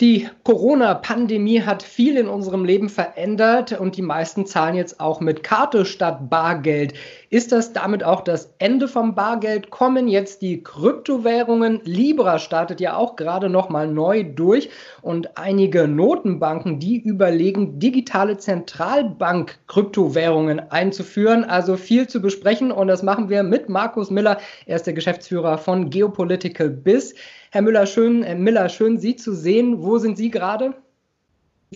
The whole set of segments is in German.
Die Corona-Pandemie hat viel in unserem Leben verändert und die meisten zahlen jetzt auch mit Karte statt Bargeld. Ist das damit auch das Ende vom Bargeld? Kommen jetzt die Kryptowährungen? Libra startet ja auch gerade noch mal neu durch und einige Notenbanken, die überlegen, digitale Zentralbank-Kryptowährungen einzuführen. Also viel zu besprechen und das machen wir mit Markus Miller. Er ist der Geschäftsführer von Geopolitical Biz. Herr Müller, schön, äh, Miller, schön Sie zu sehen. Wo sind Sie gerade?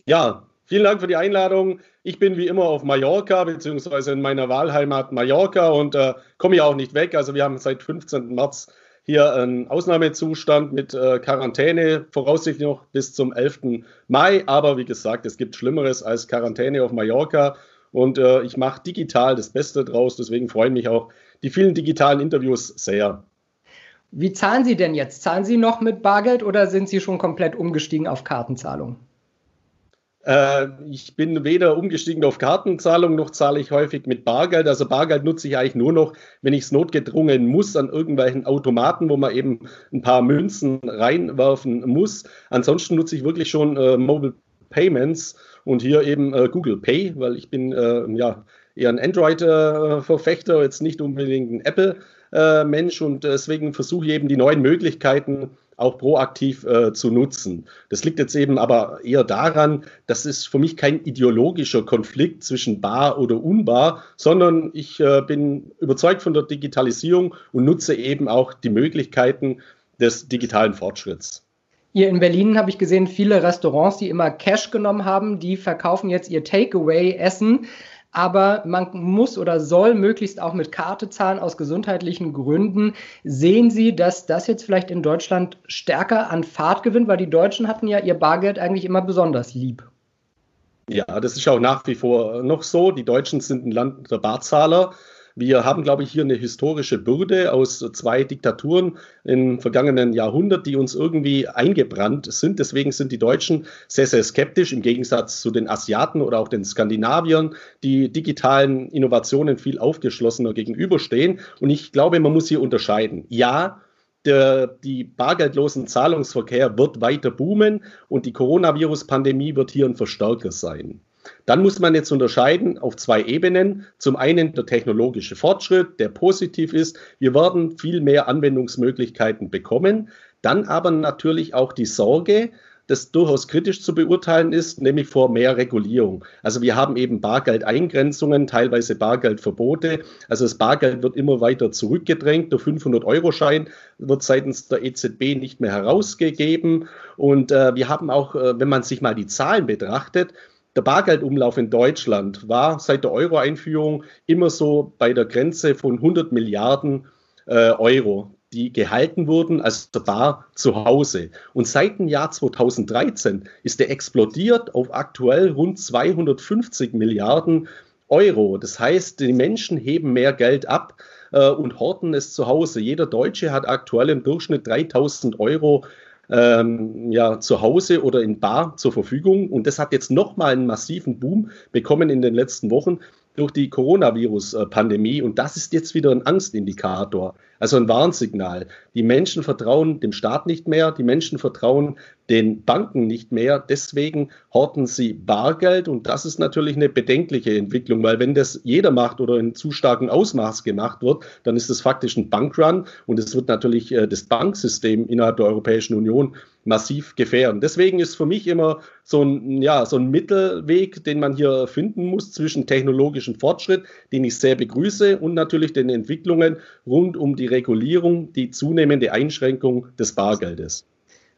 Ja, vielen Dank für die Einladung. Ich bin wie immer auf Mallorca, beziehungsweise in meiner Wahlheimat Mallorca und äh, komme ja auch nicht weg. Also wir haben seit 15. März hier einen Ausnahmezustand mit äh, Quarantäne, voraussichtlich noch bis zum 11. Mai. Aber wie gesagt, es gibt Schlimmeres als Quarantäne auf Mallorca. Und äh, ich mache digital das Beste draus. Deswegen freuen mich auch die vielen digitalen Interviews sehr. Wie zahlen Sie denn jetzt? Zahlen Sie noch mit Bargeld oder sind Sie schon komplett umgestiegen auf Kartenzahlung? Äh, ich bin weder umgestiegen auf Kartenzahlung noch zahle ich häufig mit Bargeld. Also Bargeld nutze ich eigentlich nur noch, wenn ich es notgedrungen muss, an irgendwelchen Automaten, wo man eben ein paar Münzen reinwerfen muss. Ansonsten nutze ich wirklich schon äh, Mobile Payments und hier eben äh, Google Pay, weil ich bin äh, ja eher ein Android-Verfechter, jetzt nicht unbedingt ein Apple äh, Mensch und deswegen versuche ich eben die neuen Möglichkeiten auch proaktiv äh, zu nutzen. Das liegt jetzt eben aber eher daran, dass es für mich kein ideologischer Konflikt zwischen bar oder unbar, sondern ich äh, bin überzeugt von der Digitalisierung und nutze eben auch die Möglichkeiten des digitalen Fortschritts. Hier in Berlin habe ich gesehen, viele Restaurants, die immer Cash genommen haben, die verkaufen jetzt ihr Takeaway-Essen aber man muss oder soll möglichst auch mit Karte zahlen aus gesundheitlichen Gründen. Sehen Sie, dass das jetzt vielleicht in Deutschland stärker an Fahrt gewinnt, weil die Deutschen hatten ja ihr Bargeld eigentlich immer besonders lieb. Ja, das ist auch nach wie vor noch so. Die Deutschen sind ein Land der Barzahler. Wir haben, glaube ich, hier eine historische Bürde aus zwei Diktaturen im vergangenen Jahrhundert, die uns irgendwie eingebrannt sind. Deswegen sind die Deutschen sehr, sehr skeptisch im Gegensatz zu den Asiaten oder auch den Skandinaviern, die digitalen Innovationen viel aufgeschlossener gegenüberstehen. Und ich glaube, man muss hier unterscheiden. Ja, der, die bargeldlosen Zahlungsverkehr wird weiter boomen und die Coronavirus-Pandemie wird hier ein Verstärker sein. Dann muss man jetzt unterscheiden auf zwei Ebenen. Zum einen der technologische Fortschritt, der positiv ist. Wir werden viel mehr Anwendungsmöglichkeiten bekommen. Dann aber natürlich auch die Sorge, das durchaus kritisch zu beurteilen ist, nämlich vor mehr Regulierung. Also wir haben eben Bargeldeingrenzungen, teilweise Bargeldverbote. Also das Bargeld wird immer weiter zurückgedrängt. Der 500-Euro-Schein wird seitens der EZB nicht mehr herausgegeben. Und äh, wir haben auch, äh, wenn man sich mal die Zahlen betrachtet, der Bargeldumlauf in Deutschland war seit der Euro-Einführung immer so bei der Grenze von 100 Milliarden äh, Euro, die gehalten wurden als bar zu Hause. Und seit dem Jahr 2013 ist der explodiert auf aktuell rund 250 Milliarden Euro. Das heißt, die Menschen heben mehr Geld ab äh, und horten es zu Hause. Jeder Deutsche hat aktuell im Durchschnitt 3000 Euro ähm, ja, zu Hause oder in Bar zur Verfügung. Und das hat jetzt nochmal einen massiven Boom bekommen in den letzten Wochen durch die Coronavirus-Pandemie. Und das ist jetzt wieder ein Angstindikator, also ein Warnsignal. Die Menschen vertrauen dem Staat nicht mehr, die Menschen vertrauen den Banken nicht mehr. Deswegen horten sie Bargeld. Und das ist natürlich eine bedenkliche Entwicklung, weil wenn das jeder macht oder in zu starkem Ausmaß gemacht wird, dann ist das faktisch ein Bankrun. Und es wird natürlich äh, das Banksystem innerhalb der Europäischen Union massiv gefährden. Deswegen ist für mich immer so ein, ja, so ein Mittelweg, den man hier finden muss zwischen technologischem Fortschritt, den ich sehr begrüße, und natürlich den Entwicklungen rund um die Regulierung, die zunehmende Einschränkung des Bargeldes.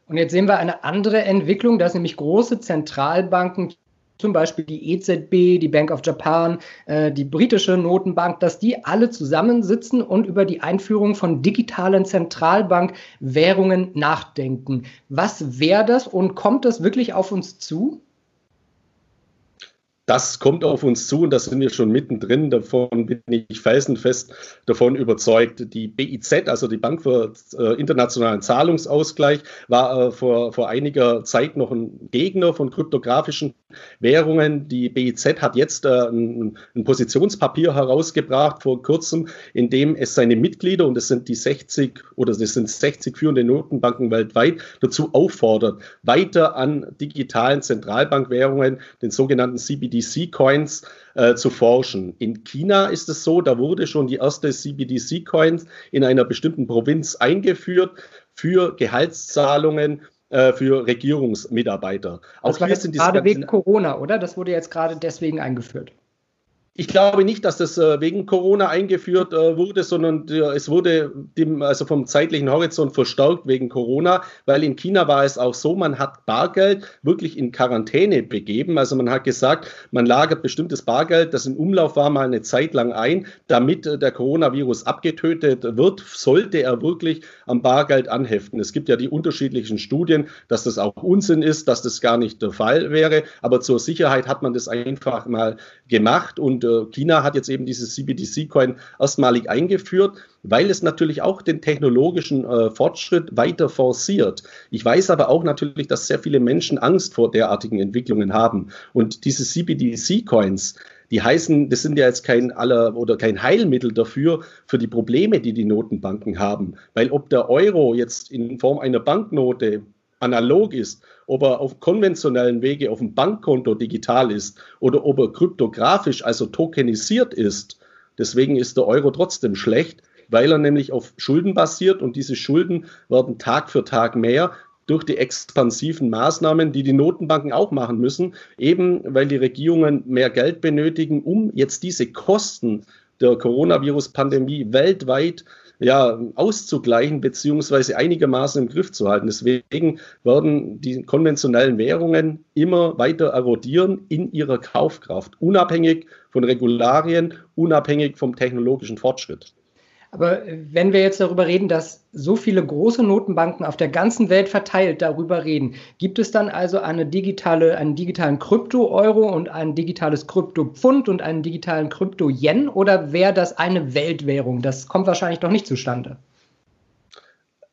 Und jetzt sehen wir eine andere Entwicklung, dass nämlich große Zentralbanken zum Beispiel die EZB, die Bank of Japan, äh, die britische Notenbank, dass die alle zusammensitzen und über die Einführung von digitalen Zentralbankwährungen nachdenken. Was wäre das und kommt das wirklich auf uns zu? das kommt auf uns zu und da sind wir schon mittendrin. Davon bin ich felsenfest davon überzeugt. Die BIZ, also die Bank für äh, internationalen Zahlungsausgleich, war äh, vor, vor einiger Zeit noch ein Gegner von kryptografischen Währungen. Die BIZ hat jetzt äh, ein, ein, Positionspapier herausgebracht vor kurzem, in dem es seine Mitglieder, und das sind die 60 oder das sind 60 führende Notenbanken weltweit, dazu auffordert, weiter an digitalen Zentralbankwährungen, den sogenannten CBDC-Coins, äh, zu forschen. In China ist es so, da wurde schon die erste CBDC-Coins in einer bestimmten Provinz eingeführt für Gehaltszahlungen äh, für Regierungsmitarbeiter. Auch das war jetzt gerade wegen Corona, oder? Das wurde jetzt gerade deswegen eingeführt. Ich glaube nicht, dass das äh, wegen Corona eingeführt äh, wurde, sondern es wurde dem, also vom zeitlichen Horizont verstärkt wegen Corona, weil in China war es auch so, man hat Bargeld wirklich in Quarantäne begeben. Also man hat gesagt, man lagert bestimmtes Bargeld, das im Umlauf war, mal eine Zeit lang ein, damit äh, der Coronavirus abgetötet wird, sollte er wirklich am Bargeld anheften. Es gibt ja die unterschiedlichen Studien, dass das auch Unsinn ist, dass das gar nicht der Fall wäre, aber zur Sicherheit hat man das einfach mal gemacht und äh, China hat jetzt eben dieses CBDC-Coin erstmalig eingeführt, weil es natürlich auch den technologischen äh, Fortschritt weiter forciert. Ich weiß aber auch natürlich, dass sehr viele Menschen Angst vor derartigen Entwicklungen haben. Und diese CBDC-Coins, die heißen, das sind ja jetzt kein aller oder kein Heilmittel dafür, für die Probleme, die die Notenbanken haben. Weil ob der Euro jetzt in Form einer Banknote analog ist, ob er auf konventionellen Wege auf dem Bankkonto digital ist oder ob er kryptografisch, also tokenisiert ist. Deswegen ist der Euro trotzdem schlecht, weil er nämlich auf Schulden basiert und diese Schulden werden Tag für Tag mehr durch die expansiven Maßnahmen, die die Notenbanken auch machen müssen, eben weil die Regierungen mehr Geld benötigen, um jetzt diese Kosten der Coronavirus-Pandemie weltweit ja, auszugleichen beziehungsweise einigermaßen im Griff zu halten. Deswegen werden die konventionellen Währungen immer weiter erodieren in ihrer Kaufkraft, unabhängig von Regularien, unabhängig vom technologischen Fortschritt. Aber wenn wir jetzt darüber reden, dass so viele große Notenbanken auf der ganzen Welt verteilt darüber reden, gibt es dann also eine digitale, einen digitalen Krypto-Euro und ein digitales Krypto-Pfund und einen digitalen Krypto-Yen oder wäre das eine Weltwährung? Das kommt wahrscheinlich doch nicht zustande.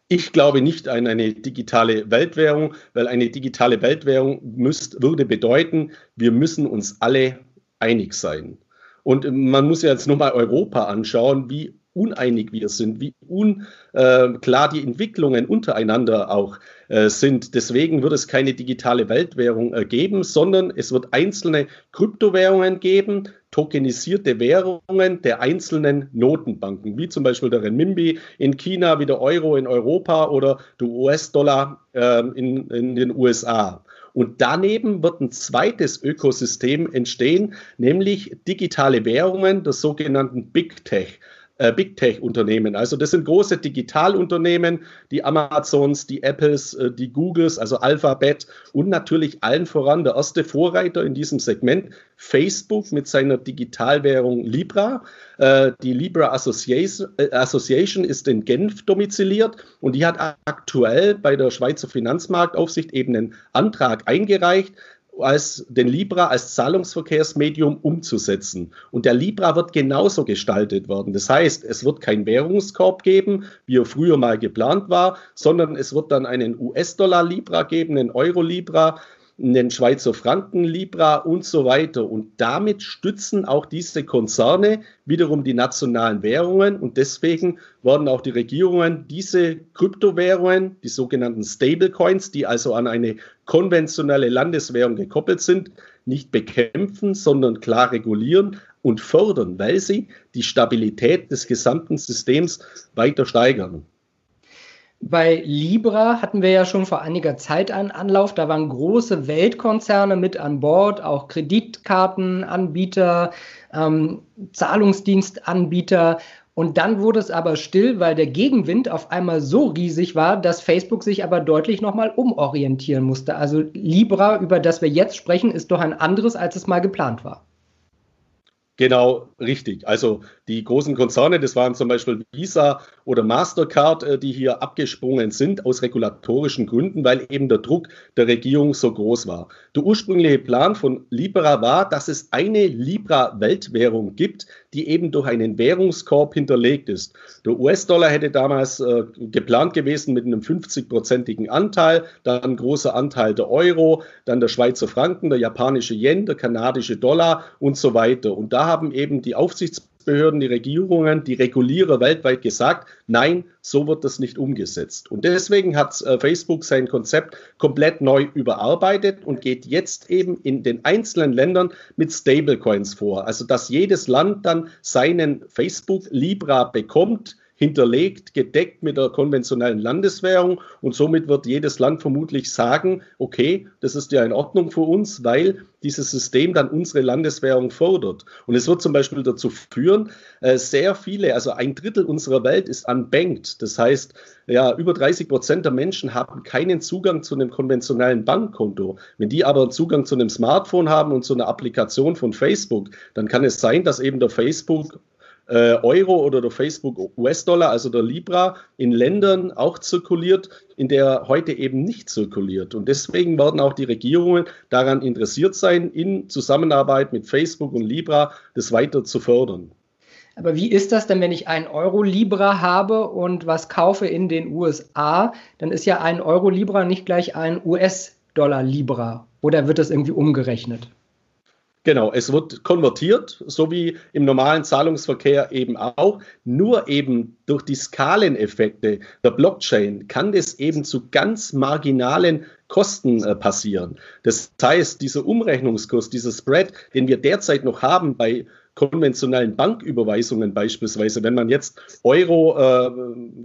Ich glaube nicht an eine digitale Weltwährung, weil eine digitale Weltwährung müsst, würde bedeuten, wir müssen uns alle einig sein. Und man muss ja jetzt nur mal Europa anschauen, wie uneinig wir sind, wie unklar die Entwicklungen untereinander auch äh, sind. Deswegen wird es keine digitale Weltwährung äh, geben, sondern es wird einzelne Kryptowährungen geben, tokenisierte Währungen der einzelnen Notenbanken, wie zum Beispiel der Renminbi in China, wie der Euro in Europa oder der US-Dollar äh, in, in den USA. Und daneben wird ein zweites Ökosystem entstehen, nämlich digitale Währungen der sogenannten Big Tech äh, Big Tech-Unternehmen. Also das sind große Digitalunternehmen, die Amazons, die Apples, äh, die Googles, also Alphabet und natürlich allen voran der erste Vorreiter in diesem Segment, Facebook mit seiner Digitalwährung Libra. Äh, die Libra Association, äh, Association ist in Genf domiziliert und die hat aktuell bei der Schweizer Finanzmarktaufsicht eben einen Antrag eingereicht, als den Libra als Zahlungsverkehrsmedium umzusetzen. Und der Libra wird genauso gestaltet werden. Das heißt, es wird kein Währungskorb geben, wie er früher mal geplant war, sondern es wird dann einen US-Dollar-Libra geben, einen Euro-Libra, einen Schweizer Franken, Libra und so weiter. Und damit stützen auch diese Konzerne wiederum die nationalen Währungen und deswegen werden auch die Regierungen diese Kryptowährungen, die sogenannten Stablecoins, die also an eine konventionelle Landeswährung gekoppelt sind, nicht bekämpfen, sondern klar regulieren und fördern, weil sie die Stabilität des gesamten Systems weiter steigern. Bei Libra hatten wir ja schon vor einiger Zeit einen Anlauf. Da waren große Weltkonzerne mit an Bord, auch Kreditkartenanbieter, ähm, Zahlungsdienstanbieter. Und dann wurde es aber still, weil der Gegenwind auf einmal so riesig war, dass Facebook sich aber deutlich nochmal umorientieren musste. Also Libra, über das wir jetzt sprechen, ist doch ein anderes, als es mal geplant war. Genau, richtig. Also die großen Konzerne, das waren zum Beispiel Visa oder Mastercard, äh, die hier abgesprungen sind aus regulatorischen Gründen, weil eben der Druck der Regierung so groß war. Der ursprüngliche Plan von Libra war, dass es eine Libra-Weltwährung gibt, die eben durch einen Währungskorb hinterlegt ist. Der US-Dollar hätte damals äh, geplant gewesen mit einem 50-prozentigen Anteil, dann ein großer Anteil der Euro, dann der Schweizer Franken, der japanische Yen, der kanadische Dollar und so weiter. Und da haben eben die Aufsichtsbehörden, die Regierungen, die Regulierer weltweit gesagt, nein, so wird das nicht umgesetzt. Und deswegen hat äh, Facebook sein Konzept komplett neu überarbeitet und geht jetzt eben in den einzelnen Ländern mit Stablecoins vor. Also dass jedes Land dann seinen Facebook Libra bekommt, hinterlegt, gedeckt mit der konventionellen Landeswährung und somit wird jedes Land vermutlich sagen, okay, das ist ja in Ordnung für uns, weil dieses System dann unsere Landeswährung fördert. Und es wird zum Beispiel dazu führen, äh, sehr viele, also ein Drittel unserer Welt ist unbanked. Das heißt, ja, über 30 Prozent der Menschen haben keinen Zugang zu einem konventionellen Bankkonto. Wenn die aber Zugang zu einem Smartphone haben und zu einer Applikation von Facebook, dann kann es sein, dass eben der Facebook Euro oder der Facebook US-Dollar, also der Libra, in Ländern auch zirkuliert, in der heute eben nicht zirkuliert. Und deswegen werden auch die Regierungen daran interessiert sein, in Zusammenarbeit mit Facebook und Libra das weiter zu fördern. Aber wie ist das denn, wenn ich einen Euro Libra habe und was kaufe in den USA? Dann ist ja ein Euro Libra nicht gleich ein US-Dollar Libra. Oder wird das irgendwie umgerechnet? Genau, es wird konvertiert, so wie im normalen Zahlungsverkehr eben auch. Nur eben durch die Skaleneffekte der Blockchain kann das eben zu ganz marginalen Kosten äh, passieren. Das heißt, dieser Umrechnungskurs, dieser Spread, den wir derzeit noch haben bei konventionellen Banküberweisungen beispielsweise, wenn man jetzt Euro äh,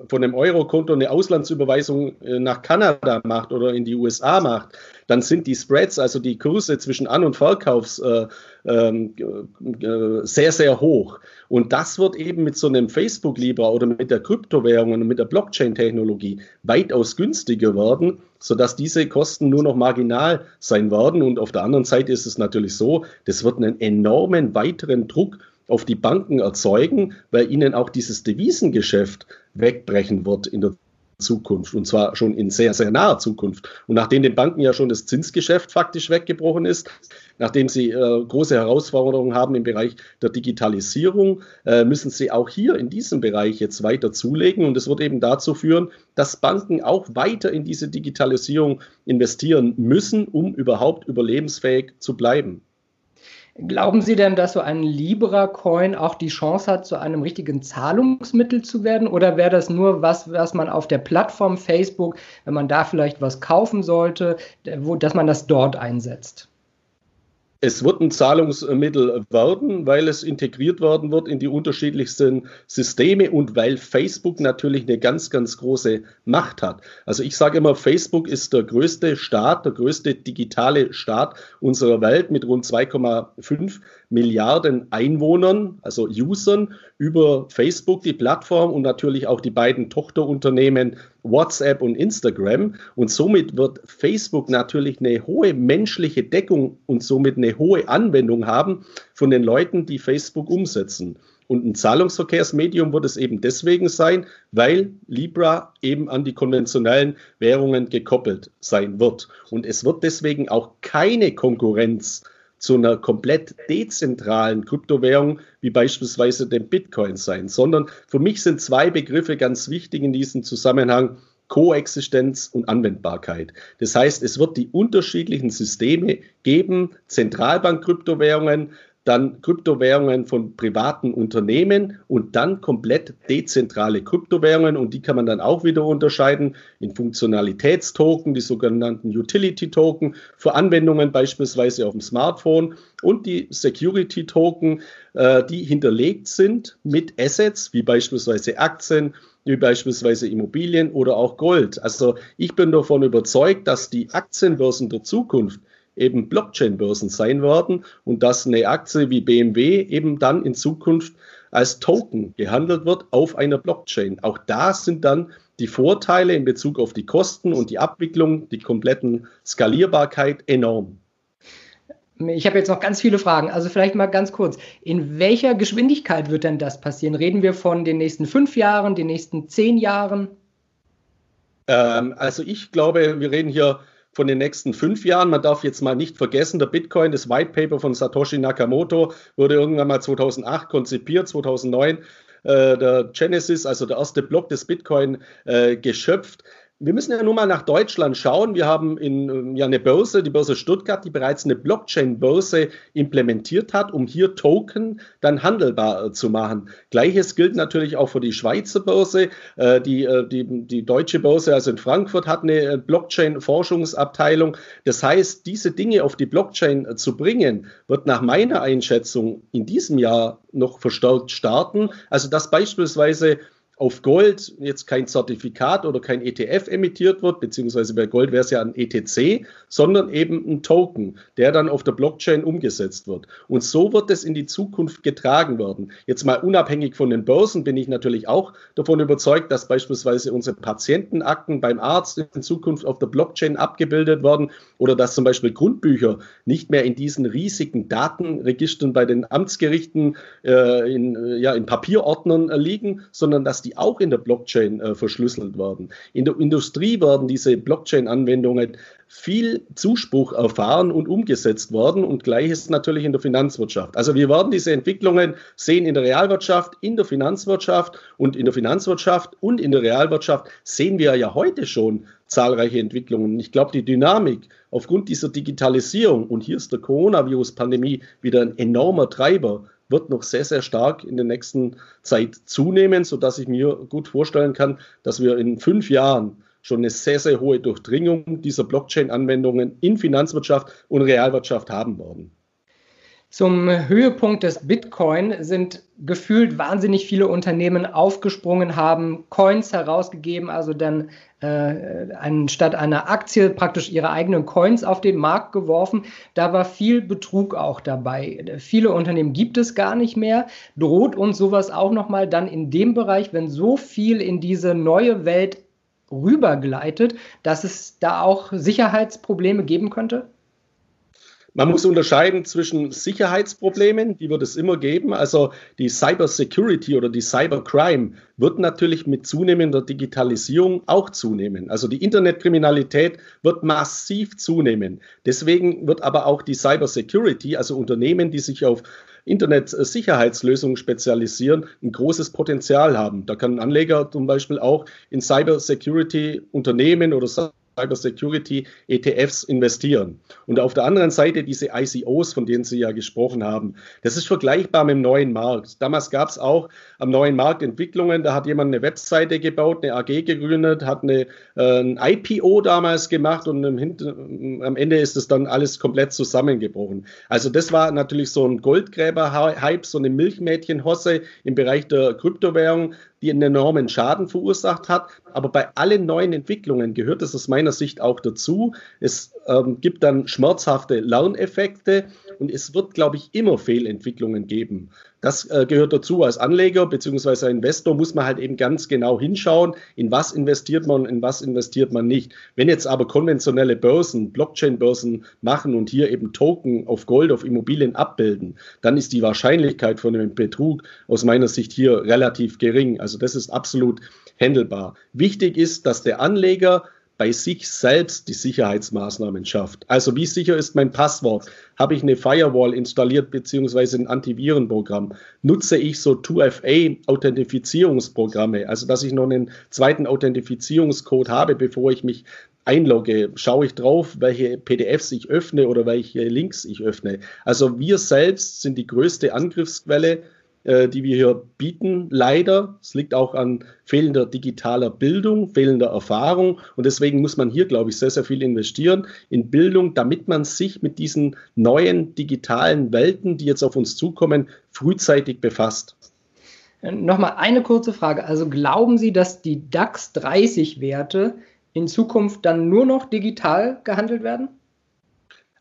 von einem Eurokonto eine Auslandsüberweisung äh, nach Kanada macht oder in die USA macht, dann sind die Spreads, also die Kurse zwischen An- und Verkaufs äh, ähm, äh, sehr, sehr hoch. Und das wird eben mit so einem Facebook Libra oder mit der Kryptowährung und mit der Blockchain-Technologie weitaus günstiger werden, sodass diese Kosten nur noch marginal sein werden. Und auf der anderen Seite ist es natürlich so, das wird einen enormen weiteren Druck auf die Banken erzeugen, weil ihnen auch dieses Devisengeschäft wegbrechen wird in der Zukunft und zwar schon in sehr, sehr naher Zukunft. Und nachdem den Banken ja schon das Zinsgeschäft faktisch weggebrochen ist, nachdem sie äh, große Herausforderungen haben im Bereich der Digitalisierung, äh, müssen sie auch hier in diesem Bereich jetzt weiter zulegen. Und es wird eben dazu führen, dass Banken auch weiter in diese Digitalisierung investieren müssen, um überhaupt überlebensfähig zu bleiben. Glauben Sie denn, dass so ein Libra-Coin auch die Chance hat, zu einem richtigen Zahlungsmittel zu werden? Oder wäre das nur was, was man auf der Plattform Facebook, wenn man da vielleicht was kaufen sollte, wo, dass man das dort einsetzt? Es wird ein Zahlungsmittel werden, weil es integriert werden wird in die unterschiedlichsten Systeme und weil Facebook natürlich eine ganz, ganz große Macht hat. Also ich sage immer, Facebook ist der größte Staat, der größte digitale Staat unserer Welt mit rund 2,5 Milliarden Einwohnern, also Usern, über Facebook, die Plattform und natürlich auch die beiden Tochterunternehmen WhatsApp und Instagram. Und somit wird Facebook natürlich eine hohe menschliche Deckung und somit eine hohe Anwendung haben von den Leuten, die Facebook umsetzen. Und ein Zahlungsverkehrsmedium wird es eben deswegen sein, weil Libra eben an die konventionellen Währungen gekoppelt sein wird. Und es wird deswegen auch keine Konkurrenz zu einer komplett dezentralen Kryptowährung wie beispielsweise dem Bitcoin sein, sondern für mich sind zwei Begriffe ganz wichtig in diesem Zusammenhang. Koexistenz und Anwendbarkeit. Das heißt, es wird die unterschiedlichen Systeme geben, Zentralbank-Kryptowährungen, dann Kryptowährungen von privaten Unternehmen und dann komplett dezentrale Kryptowährungen und die kann man dann auch wieder unterscheiden in Funktionalitätstoken, die sogenannten Utility-Token für Anwendungen beispielsweise auf dem Smartphone und die Security-Token, äh, die hinterlegt sind mit Assets wie beispielsweise Aktien, wie beispielsweise Immobilien oder auch Gold. Also ich bin davon überzeugt, dass die Aktienbörsen der Zukunft eben Blockchain-Börsen sein werden und dass eine Aktie wie BMW eben dann in Zukunft als Token gehandelt wird auf einer Blockchain. Auch da sind dann die Vorteile in Bezug auf die Kosten und die Abwicklung, die kompletten Skalierbarkeit enorm. Ich habe jetzt noch ganz viele Fragen. Also vielleicht mal ganz kurz. In welcher Geschwindigkeit wird denn das passieren? Reden wir von den nächsten fünf Jahren, den nächsten zehn Jahren? Ähm, also ich glaube, wir reden hier von den nächsten fünf Jahren. Man darf jetzt mal nicht vergessen, der Bitcoin, das White Paper von Satoshi Nakamoto, wurde irgendwann mal 2008 konzipiert, 2009 äh, der Genesis, also der erste Block des Bitcoin, äh, geschöpft wir müssen ja nur mal nach Deutschland schauen. Wir haben in, ähm, ja eine Börse, die Börse Stuttgart, die bereits eine Blockchain-Börse implementiert hat, um hier Token dann handelbar äh, zu machen. Gleiches gilt natürlich auch für die Schweizer Börse. Äh, die, äh, die, die deutsche Börse, also in Frankfurt, hat eine Blockchain-Forschungsabteilung. Das heißt, diese Dinge auf die Blockchain zu bringen, wird nach meiner Einschätzung in diesem Jahr noch verstärkt starten. Also dass beispielsweise auf Gold jetzt kein Zertifikat oder kein ETF emittiert wird, beziehungsweise bei Gold wäre es ja ein ETC, sondern eben ein Token, der dann auf der Blockchain umgesetzt wird. Und so wird es in die Zukunft getragen werden. Jetzt mal unabhängig von den Börsen bin ich natürlich auch davon überzeugt, dass beispielsweise unsere Patientenakten beim Arzt in Zukunft auf der Blockchain abgebildet werden oder dass zum Beispiel Grundbücher nicht mehr in diesen riesigen Datenregistern bei den Amtsgerichten äh, in, äh, ja, in Papierordnern äh, liegen, sondern dass die die auch in der Blockchain äh, verschlüsselt werden. In der Industrie werden diese Blockchain-Anwendungen viel Zuspruch erfahren und umgesetzt worden und gleiches natürlich in der Finanzwirtschaft. Also wir werden diese Entwicklungen sehen in der Realwirtschaft, in der Finanzwirtschaft und in der Finanzwirtschaft und in der Realwirtschaft sehen wir ja heute schon zahlreiche Entwicklungen. Ich glaube, die Dynamik aufgrund dieser Digitalisierung und hier ist der Coronavirus-Pandemie wieder ein enormer Treiber wird noch sehr, sehr stark in der nächsten Zeit zunehmen, sodass ich mir gut vorstellen kann, dass wir in fünf Jahren schon eine sehr, sehr hohe Durchdringung dieser Blockchain-Anwendungen in Finanzwirtschaft und Realwirtschaft haben werden. Zum Höhepunkt des Bitcoin sind gefühlt wahnsinnig viele Unternehmen aufgesprungen, haben Coins herausgegeben, also dann äh, anstatt einer Aktie praktisch ihre eigenen Coins auf den Markt geworfen. Da war viel Betrug auch dabei. Viele Unternehmen gibt es gar nicht mehr. Droht uns sowas auch nochmal dann in dem Bereich, wenn so viel in diese neue Welt rübergleitet, dass es da auch Sicherheitsprobleme geben könnte? Man muss unterscheiden zwischen Sicherheitsproblemen, die wird es immer geben. Also die Cyber Security oder die Cybercrime wird natürlich mit zunehmender Digitalisierung auch zunehmen. Also die Internetkriminalität wird massiv zunehmen. Deswegen wird aber auch die Cyber Security, also Unternehmen, die sich auf Internet-Sicherheitslösungen spezialisieren, ein großes Potenzial haben. Da kann Anleger zum Beispiel auch in Cybersecurity ETFs investieren. Und auf der anderen Seite diese ICOs, von denen Sie ja gesprochen haben. Das ist vergleichbar mit dem neuen Markt. Damals gab es auch am neuen Markt Entwicklungen. Da hat jemand eine Webseite gebaut, eine AG gegründet, hat eine, äh, ein IPO damals gemacht und am Ende ist es dann alles komplett zusammengebrochen. Also das war natürlich so ein Goldgräber-Hype, so eine Milchmädchenhosse im Bereich der Kryptowährung die einen enormen Schaden verursacht hat. Aber bei allen neuen Entwicklungen gehört es aus meiner Sicht auch dazu. Es ähm, gibt dann schmerzhafte Lerneffekte und es wird, glaube ich, immer Fehlentwicklungen geben. Das äh, gehört dazu. Als Anleger bzw. Investor muss man halt eben ganz genau hinschauen, in was investiert man, in was investiert man nicht. Wenn jetzt aber konventionelle Börsen, Blockchain-Börsen machen und hier eben Token auf Gold, auf Immobilien abbilden, dann ist die Wahrscheinlichkeit von einem Betrug aus meiner Sicht hier relativ gering. Also das ist absolut handelbar. Wichtig ist, dass der Anleger bei sich selbst die Sicherheitsmaßnahmen schafft. Also wie sicher ist mein Passwort? Habe ich eine Firewall installiert beziehungsweise ein Antivirenprogramm? Nutze ich so 2FA-Authentifizierungsprogramme, also dass ich noch einen zweiten Authentifizierungscode habe, bevor ich mich einlogge, schaue ich drauf, welche PDFs ich öffne oder welche Links ich öffne. Also wir selbst sind die größte Angriffsquelle die wir hier bieten, leider. Es liegt auch an fehlender digitaler Bildung, fehlender Erfahrung. Und deswegen muss man hier, glaube ich, sehr, sehr viel investieren in Bildung, damit man sich mit diesen neuen digitalen Welten, die jetzt auf uns zukommen, frühzeitig befasst. Äh, nochmal eine kurze Frage. Also glauben Sie, dass die DAX 30 Werte in Zukunft dann nur noch digital gehandelt werden?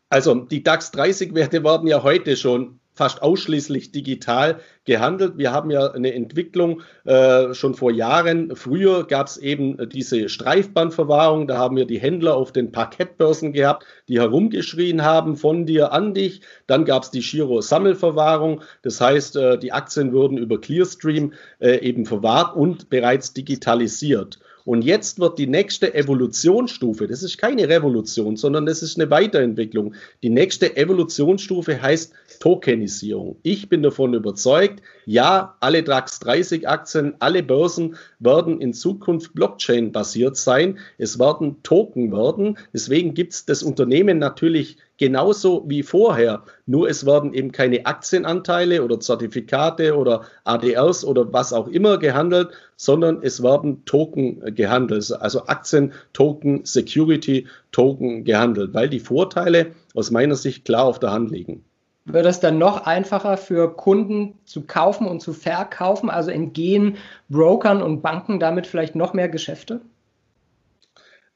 Also die DAX 30 Werte werden ja heute schon fast ausschließlich digital gehandelt. Wir haben ja eine Entwicklung äh, schon vor Jahren. Früher gab es eben diese Streifbandverwahrung. Da haben wir die Händler auf den Parkettbörsen gehabt, die herumgeschrien haben von dir an dich. Dann gab es die Giro-Sammelverwahrung. Das heißt, äh, die Aktien wurden über Clearstream äh, eben verwahrt und bereits digitalisiert. Und jetzt wird die nächste Evolutionsstufe, das ist keine Revolution, sondern das ist eine Weiterentwicklung. Die nächste Evolutionsstufe heißt Tokenisierung. Ich bin davon überzeugt, ja, alle DAX 30 Aktien, alle Börsen werden in Zukunft Blockchain-basiert sein. Es werden Token werden. Deswegen gibt es das Unternehmen natürlich genauso wie vorher. Nur es werden eben keine Aktienanteile oder Zertifikate oder ADRs oder was auch immer gehandelt, sondern es werden Token gehandelt. Also Aktien, Token, Security, Token gehandelt, weil die Vorteile aus meiner Sicht klar auf der Hand liegen. Wird es dann noch einfacher für Kunden zu kaufen und zu verkaufen? Also entgehen Brokern und Banken damit vielleicht noch mehr Geschäfte?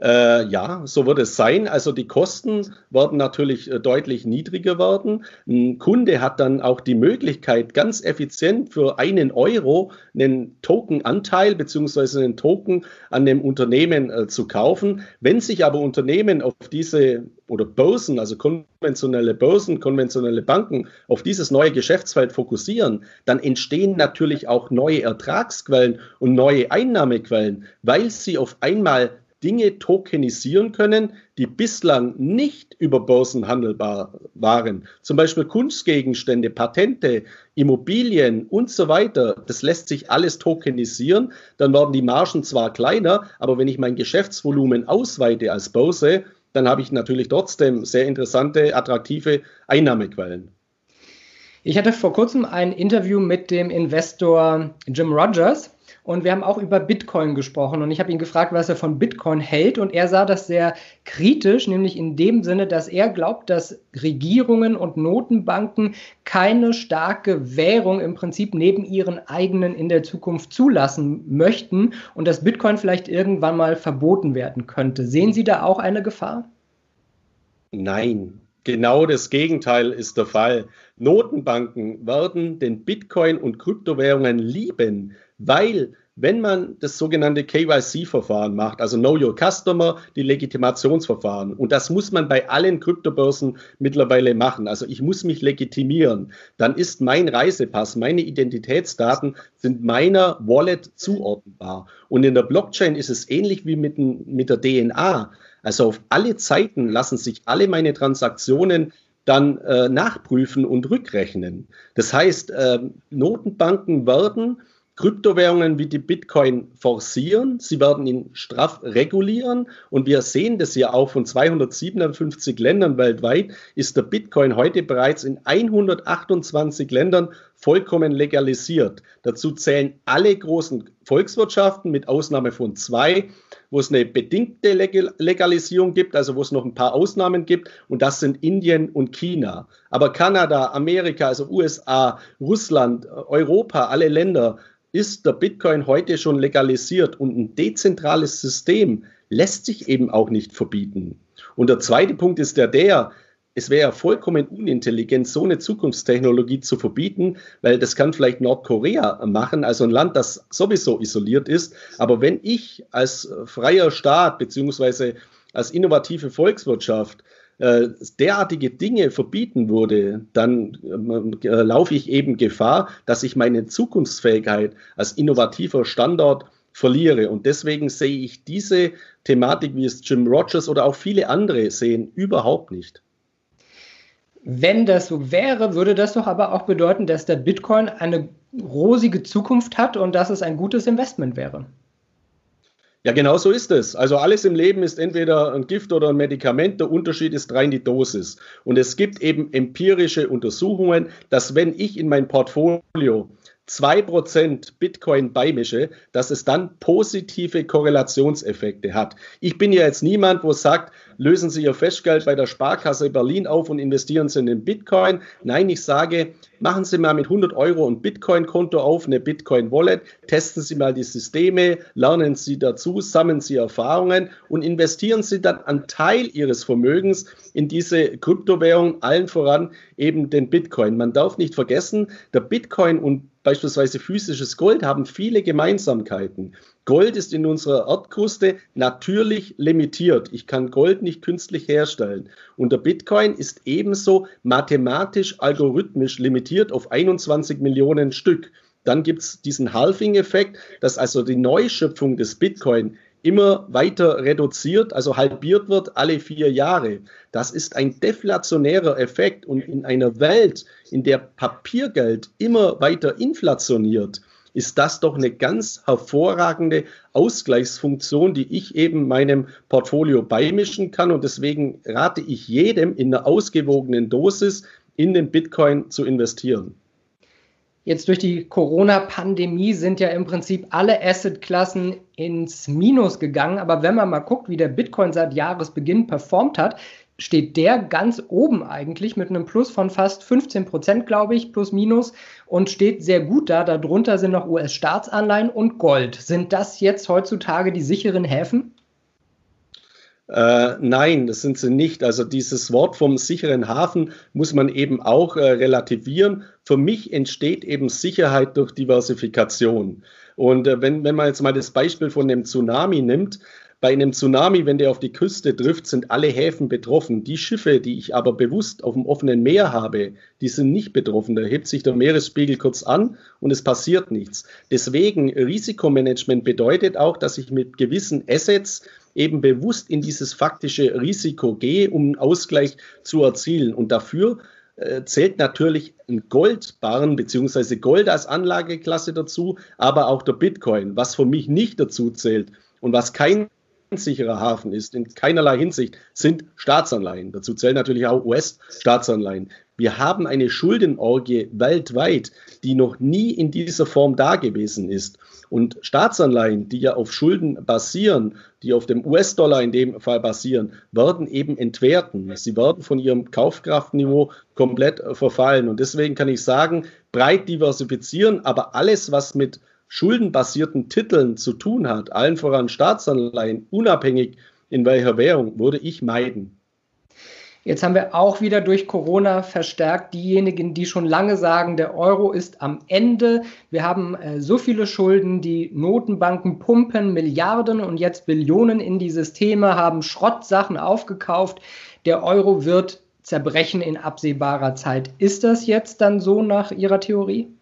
Äh, ja, so wird es sein. Also die Kosten werden natürlich äh, deutlich niedriger werden. Ein Kunde hat dann auch die Möglichkeit, ganz effizient für einen Euro einen Tokenanteil bzw. einen Token an dem Unternehmen äh, zu kaufen. Wenn sich aber Unternehmen auf diese oder Börsen, also konventionelle Börsen, konventionelle Banken auf dieses neue Geschäftsfeld fokussieren, dann entstehen natürlich auch neue Ertragsquellen und neue Einnahmequellen, weil sie auf einmal Dinge tokenisieren können, die bislang nicht über Börsen handelbar waren. Zum Beispiel Kunstgegenstände, Patente, Immobilien und so weiter. Das lässt sich alles tokenisieren. Dann werden die Margen zwar kleiner, aber wenn ich mein Geschäftsvolumen ausweite als Börse, dann habe ich natürlich trotzdem sehr interessante, attraktive Einnahmequellen. Ich hatte vor kurzem ein Interview mit dem Investor Jim Rogers und wir haben auch über Bitcoin gesprochen und ich habe ihn gefragt, was er von Bitcoin hält und er sah das sehr kritisch, nämlich in dem Sinne, dass er glaubt, dass Regierungen und Notenbanken keine starke Währung im Prinzip neben ihren eigenen in der Zukunft zulassen möchten und dass Bitcoin vielleicht irgendwann mal verboten werden könnte. Sehen Sie da auch eine Gefahr? Nein, Genau das Gegenteil ist der Fall. Notenbanken werden den Bitcoin und Kryptowährungen lieben, weil wenn man das sogenannte KYC-Verfahren macht, also Know Your Customer, die Legitimationsverfahren, und das muss man bei allen Kryptobörsen mittlerweile machen, also ich muss mich legitimieren, dann ist mein Reisepass, meine Identitätsdaten sind meiner Wallet zuordnenbar. Und in der Blockchain ist es ähnlich wie mit, mit der DNA. Also auf alle Zeiten lassen sich alle meine Transaktionen dann äh, nachprüfen und rückrechnen. Das heißt, äh, Notenbanken werden Kryptowährungen wie die Bitcoin forcieren, sie werden ihn straff regulieren und wir sehen das ja auch von 257 Ländern weltweit, ist der Bitcoin heute bereits in 128 Ländern vollkommen legalisiert. Dazu zählen alle großen Volkswirtschaften mit Ausnahme von zwei, wo es eine bedingte Legalisierung gibt, also wo es noch ein paar Ausnahmen gibt, und das sind Indien und China. Aber Kanada, Amerika, also USA, Russland, Europa, alle Länder ist der Bitcoin heute schon legalisiert und ein dezentrales System lässt sich eben auch nicht verbieten. Und der zweite Punkt ist der, der, es wäre vollkommen unintelligent, so eine Zukunftstechnologie zu verbieten, weil das kann vielleicht Nordkorea machen, also ein Land, das sowieso isoliert ist. Aber wenn ich als freier Staat beziehungsweise als innovative Volkswirtschaft äh, derartige Dinge verbieten würde, dann äh, laufe ich eben Gefahr, dass ich meine Zukunftsfähigkeit als innovativer Standort verliere. Und deswegen sehe ich diese Thematik, wie es Jim Rogers oder auch viele andere sehen, überhaupt nicht. Wenn das so wäre, würde das doch aber auch bedeuten, dass der Bitcoin eine rosige Zukunft hat und dass es ein gutes Investment wäre. Ja, genau so ist es. Also alles im Leben ist entweder ein Gift oder ein Medikament. Der Unterschied ist rein die Dosis. Und es gibt eben empirische Untersuchungen, dass wenn ich in mein Portfolio 2% Bitcoin beimische, dass es dann positive Korrelationseffekte hat. Ich bin ja jetzt niemand, wo sagt, lösen Sie Ihr Festgeld bei der Sparkasse Berlin auf und investieren Sie in den Bitcoin. Nein, ich sage, machen Sie mal mit 100 Euro ein Bitcoin-Konto auf, eine Bitcoin-Wallet, testen Sie mal die Systeme, lernen Sie dazu, sammeln Sie Erfahrungen und investieren Sie dann einen Teil Ihres Vermögens in diese Kryptowährung, allen voran eben den Bitcoin. Man darf nicht vergessen, der Bitcoin und beispielsweise physisches Gold haben viele Gemeinsamkeiten. Gold ist in unserer Erdkruste natürlich limitiert. Ich kann Gold nicht künstlich herstellen. Und der Bitcoin ist ebenso mathematisch, algorithmisch limitiert auf 21 Millionen Stück. Dann gibt es diesen Halving-Effekt, dass also die Neuschöpfung des Bitcoin immer weiter reduziert, also halbiert wird alle vier Jahre. Das ist ein deflationärer Effekt und in einer Welt, in der Papiergeld immer weiter inflationiert, ist das doch eine ganz hervorragende Ausgleichsfunktion, die ich eben meinem Portfolio beimischen kann. Und deswegen rate ich jedem in einer ausgewogenen Dosis in den Bitcoin zu investieren. Jetzt durch die Corona-Pandemie sind ja im Prinzip alle Assetklassen ins Minus gegangen. Aber wenn man mal guckt, wie der Bitcoin seit Jahresbeginn performt hat, steht der ganz oben eigentlich mit einem Plus von fast 15 Prozent, glaube ich, plus minus und steht sehr gut da. Darunter sind noch US-Staatsanleihen und Gold. Sind das jetzt heutzutage die sicheren Häfen? Äh, nein, das sind sie nicht. Also dieses Wort vom sicheren Hafen muss man eben auch äh, relativieren. Für mich entsteht eben Sicherheit durch Diversifikation. Und äh, wenn, wenn man jetzt mal das Beispiel von dem Tsunami nimmt, bei einem Tsunami, wenn der auf die Küste trifft, sind alle Häfen betroffen. Die Schiffe, die ich aber bewusst auf dem offenen Meer habe, die sind nicht betroffen. Da hebt sich der Meeresspiegel kurz an und es passiert nichts. Deswegen Risikomanagement bedeutet auch, dass ich mit gewissen Assets eben bewusst in dieses faktische Risiko gehe, um einen Ausgleich zu erzielen. Und dafür äh, zählt natürlich ein Goldbarren bzw. Gold als Anlageklasse dazu, aber auch der Bitcoin, was für mich nicht dazu zählt und was kein sicherer Hafen ist, in keinerlei Hinsicht, sind Staatsanleihen. Dazu zählen natürlich auch US-Staatsanleihen. Wir haben eine Schuldenorgie weltweit, die noch nie in dieser Form da gewesen ist. Und Staatsanleihen, die ja auf Schulden basieren, die auf dem US-Dollar in dem Fall basieren, werden eben entwerten. Sie werden von ihrem Kaufkraftniveau komplett verfallen. Und deswegen kann ich sagen, breit diversifizieren, aber alles, was mit schuldenbasierten Titeln zu tun hat, allen voran Staatsanleihen, unabhängig in welcher Währung, würde ich meiden. Jetzt haben wir auch wieder durch Corona verstärkt diejenigen, die schon lange sagen, der Euro ist am Ende. Wir haben äh, so viele Schulden, die Notenbanken pumpen Milliarden und jetzt Billionen in die Systeme, haben Schrottsachen aufgekauft. Der Euro wird zerbrechen in absehbarer Zeit. Ist das jetzt dann so nach Ihrer Theorie?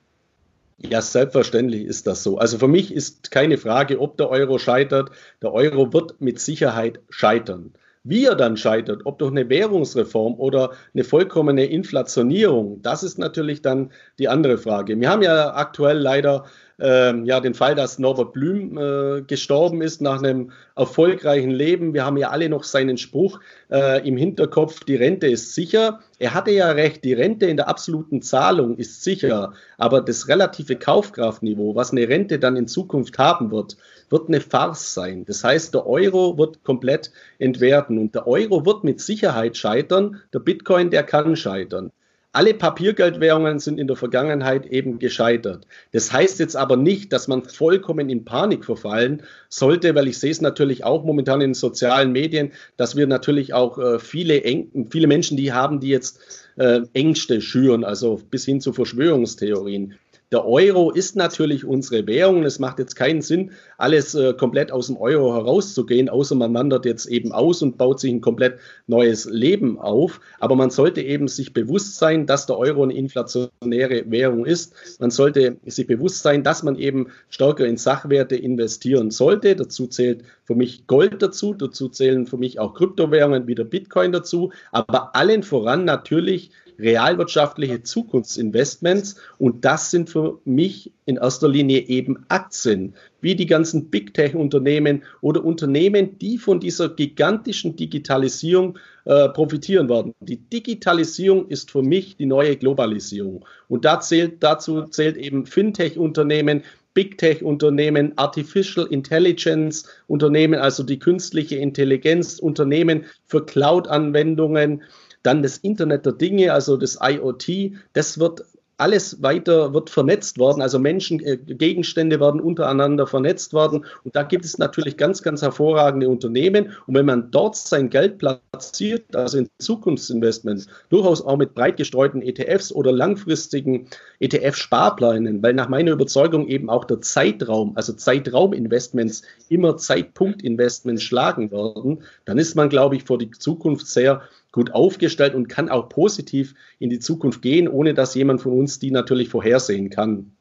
Ja, selbstverständlich ist das so. Also für mich ist keine Frage, ob der Euro scheitert. Der Euro wird mit Sicherheit scheitern. Wie er dann scheitert, ob durch eine Währungsreform oder eine vollkommene Inflationierung, das ist natürlich dann die andere Frage. Wir haben ja aktuell leider ähm, ja, den Fall, dass Norbert Blüm äh, gestorben ist nach einem erfolgreichen Leben. Wir haben ja alle noch seinen Spruch äh, im Hinterkopf, die Rente ist sicher. Er hatte ja recht, die Rente in der absoluten Zahlung ist sicher, aber das relative Kaufkraftniveau, was eine Rente dann in Zukunft haben wird, wird eine Farce sein. Das heißt, der Euro wird komplett entwerten und der Euro wird mit Sicherheit scheitern. Der Bitcoin, der kann scheitern. Alle Papiergeldwährungen sind in der Vergangenheit eben gescheitert. Das heißt jetzt aber nicht, dass man vollkommen in Panik verfallen sollte, weil ich sehe es natürlich auch momentan in sozialen Medien, dass wir natürlich auch äh, viele, Eng viele Menschen, die haben, die jetzt äh, Ängste schüren, also bis hin zu Verschwörungstheorien. Der Euro ist natürlich unsere Währung. Es macht jetzt keinen Sinn, alles äh, komplett aus dem Euro herauszugehen, außer man wandert jetzt eben aus und baut sich ein komplett neues Leben auf. Aber man sollte eben sich bewusst sein, dass der Euro eine inflationäre Währung ist. Man sollte sich bewusst sein, dass man eben stärker in Sachwerte investieren sollte. Dazu zählt für mich Gold dazu, dazu zählen für mich auch Kryptowährungen wie der Bitcoin dazu, aber allen voran natürlich realwirtschaftliche Zukunftsinvestments. Und das sind für mich in erster Linie eben Aktien, wie die ganzen Big Tech-Unternehmen oder Unternehmen, die von dieser gigantischen Digitalisierung äh, profitieren werden. Die Digitalisierung ist für mich die neue Globalisierung. Und da zählt, dazu zählt eben Fintech-Unternehmen, Big Tech-Unternehmen, Artificial Intelligence Unternehmen, also die künstliche Intelligenz Unternehmen für Cloud-Anwendungen, dann das Internet der Dinge, also das IoT, das wird alles weiter wird vernetzt worden, also Menschen, äh, Gegenstände werden untereinander vernetzt worden. Und da gibt es natürlich ganz, ganz hervorragende Unternehmen. Und wenn man dort sein Geld platziert, also in Zukunftsinvestments, durchaus auch mit breit gestreuten ETFs oder langfristigen ETF-Sparplänen, weil nach meiner Überzeugung eben auch der Zeitraum, also Zeitrauminvestments, immer Zeitpunktinvestments schlagen werden, dann ist man, glaube ich, für die Zukunft sehr gut aufgestellt und kann auch positiv in die Zukunft gehen, ohne dass jemand von uns die natürlich vorhersehen kann.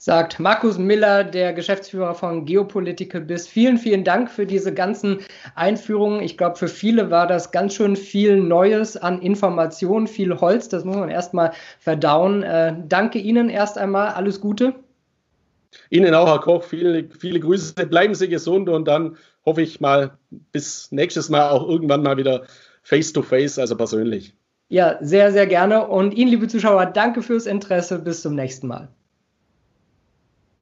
Sagt Markus Miller, der Geschäftsführer von Geopolitical Biz. Vielen, vielen Dank für diese ganzen Einführungen. Ich glaube, für viele war das ganz schön viel Neues an Informationen, viel Holz. Das muss man erstmal verdauen. Äh, danke Ihnen erst einmal. Alles Gute. Ihnen auch, Herr Koch. Viele, viele Grüße. Bleiben Sie gesund und dann hoffe ich mal bis nächstes Mal auch irgendwann mal wieder face to face, also persönlich. Ja, sehr, sehr gerne. Und Ihnen, liebe Zuschauer, danke fürs Interesse. Bis zum nächsten Mal.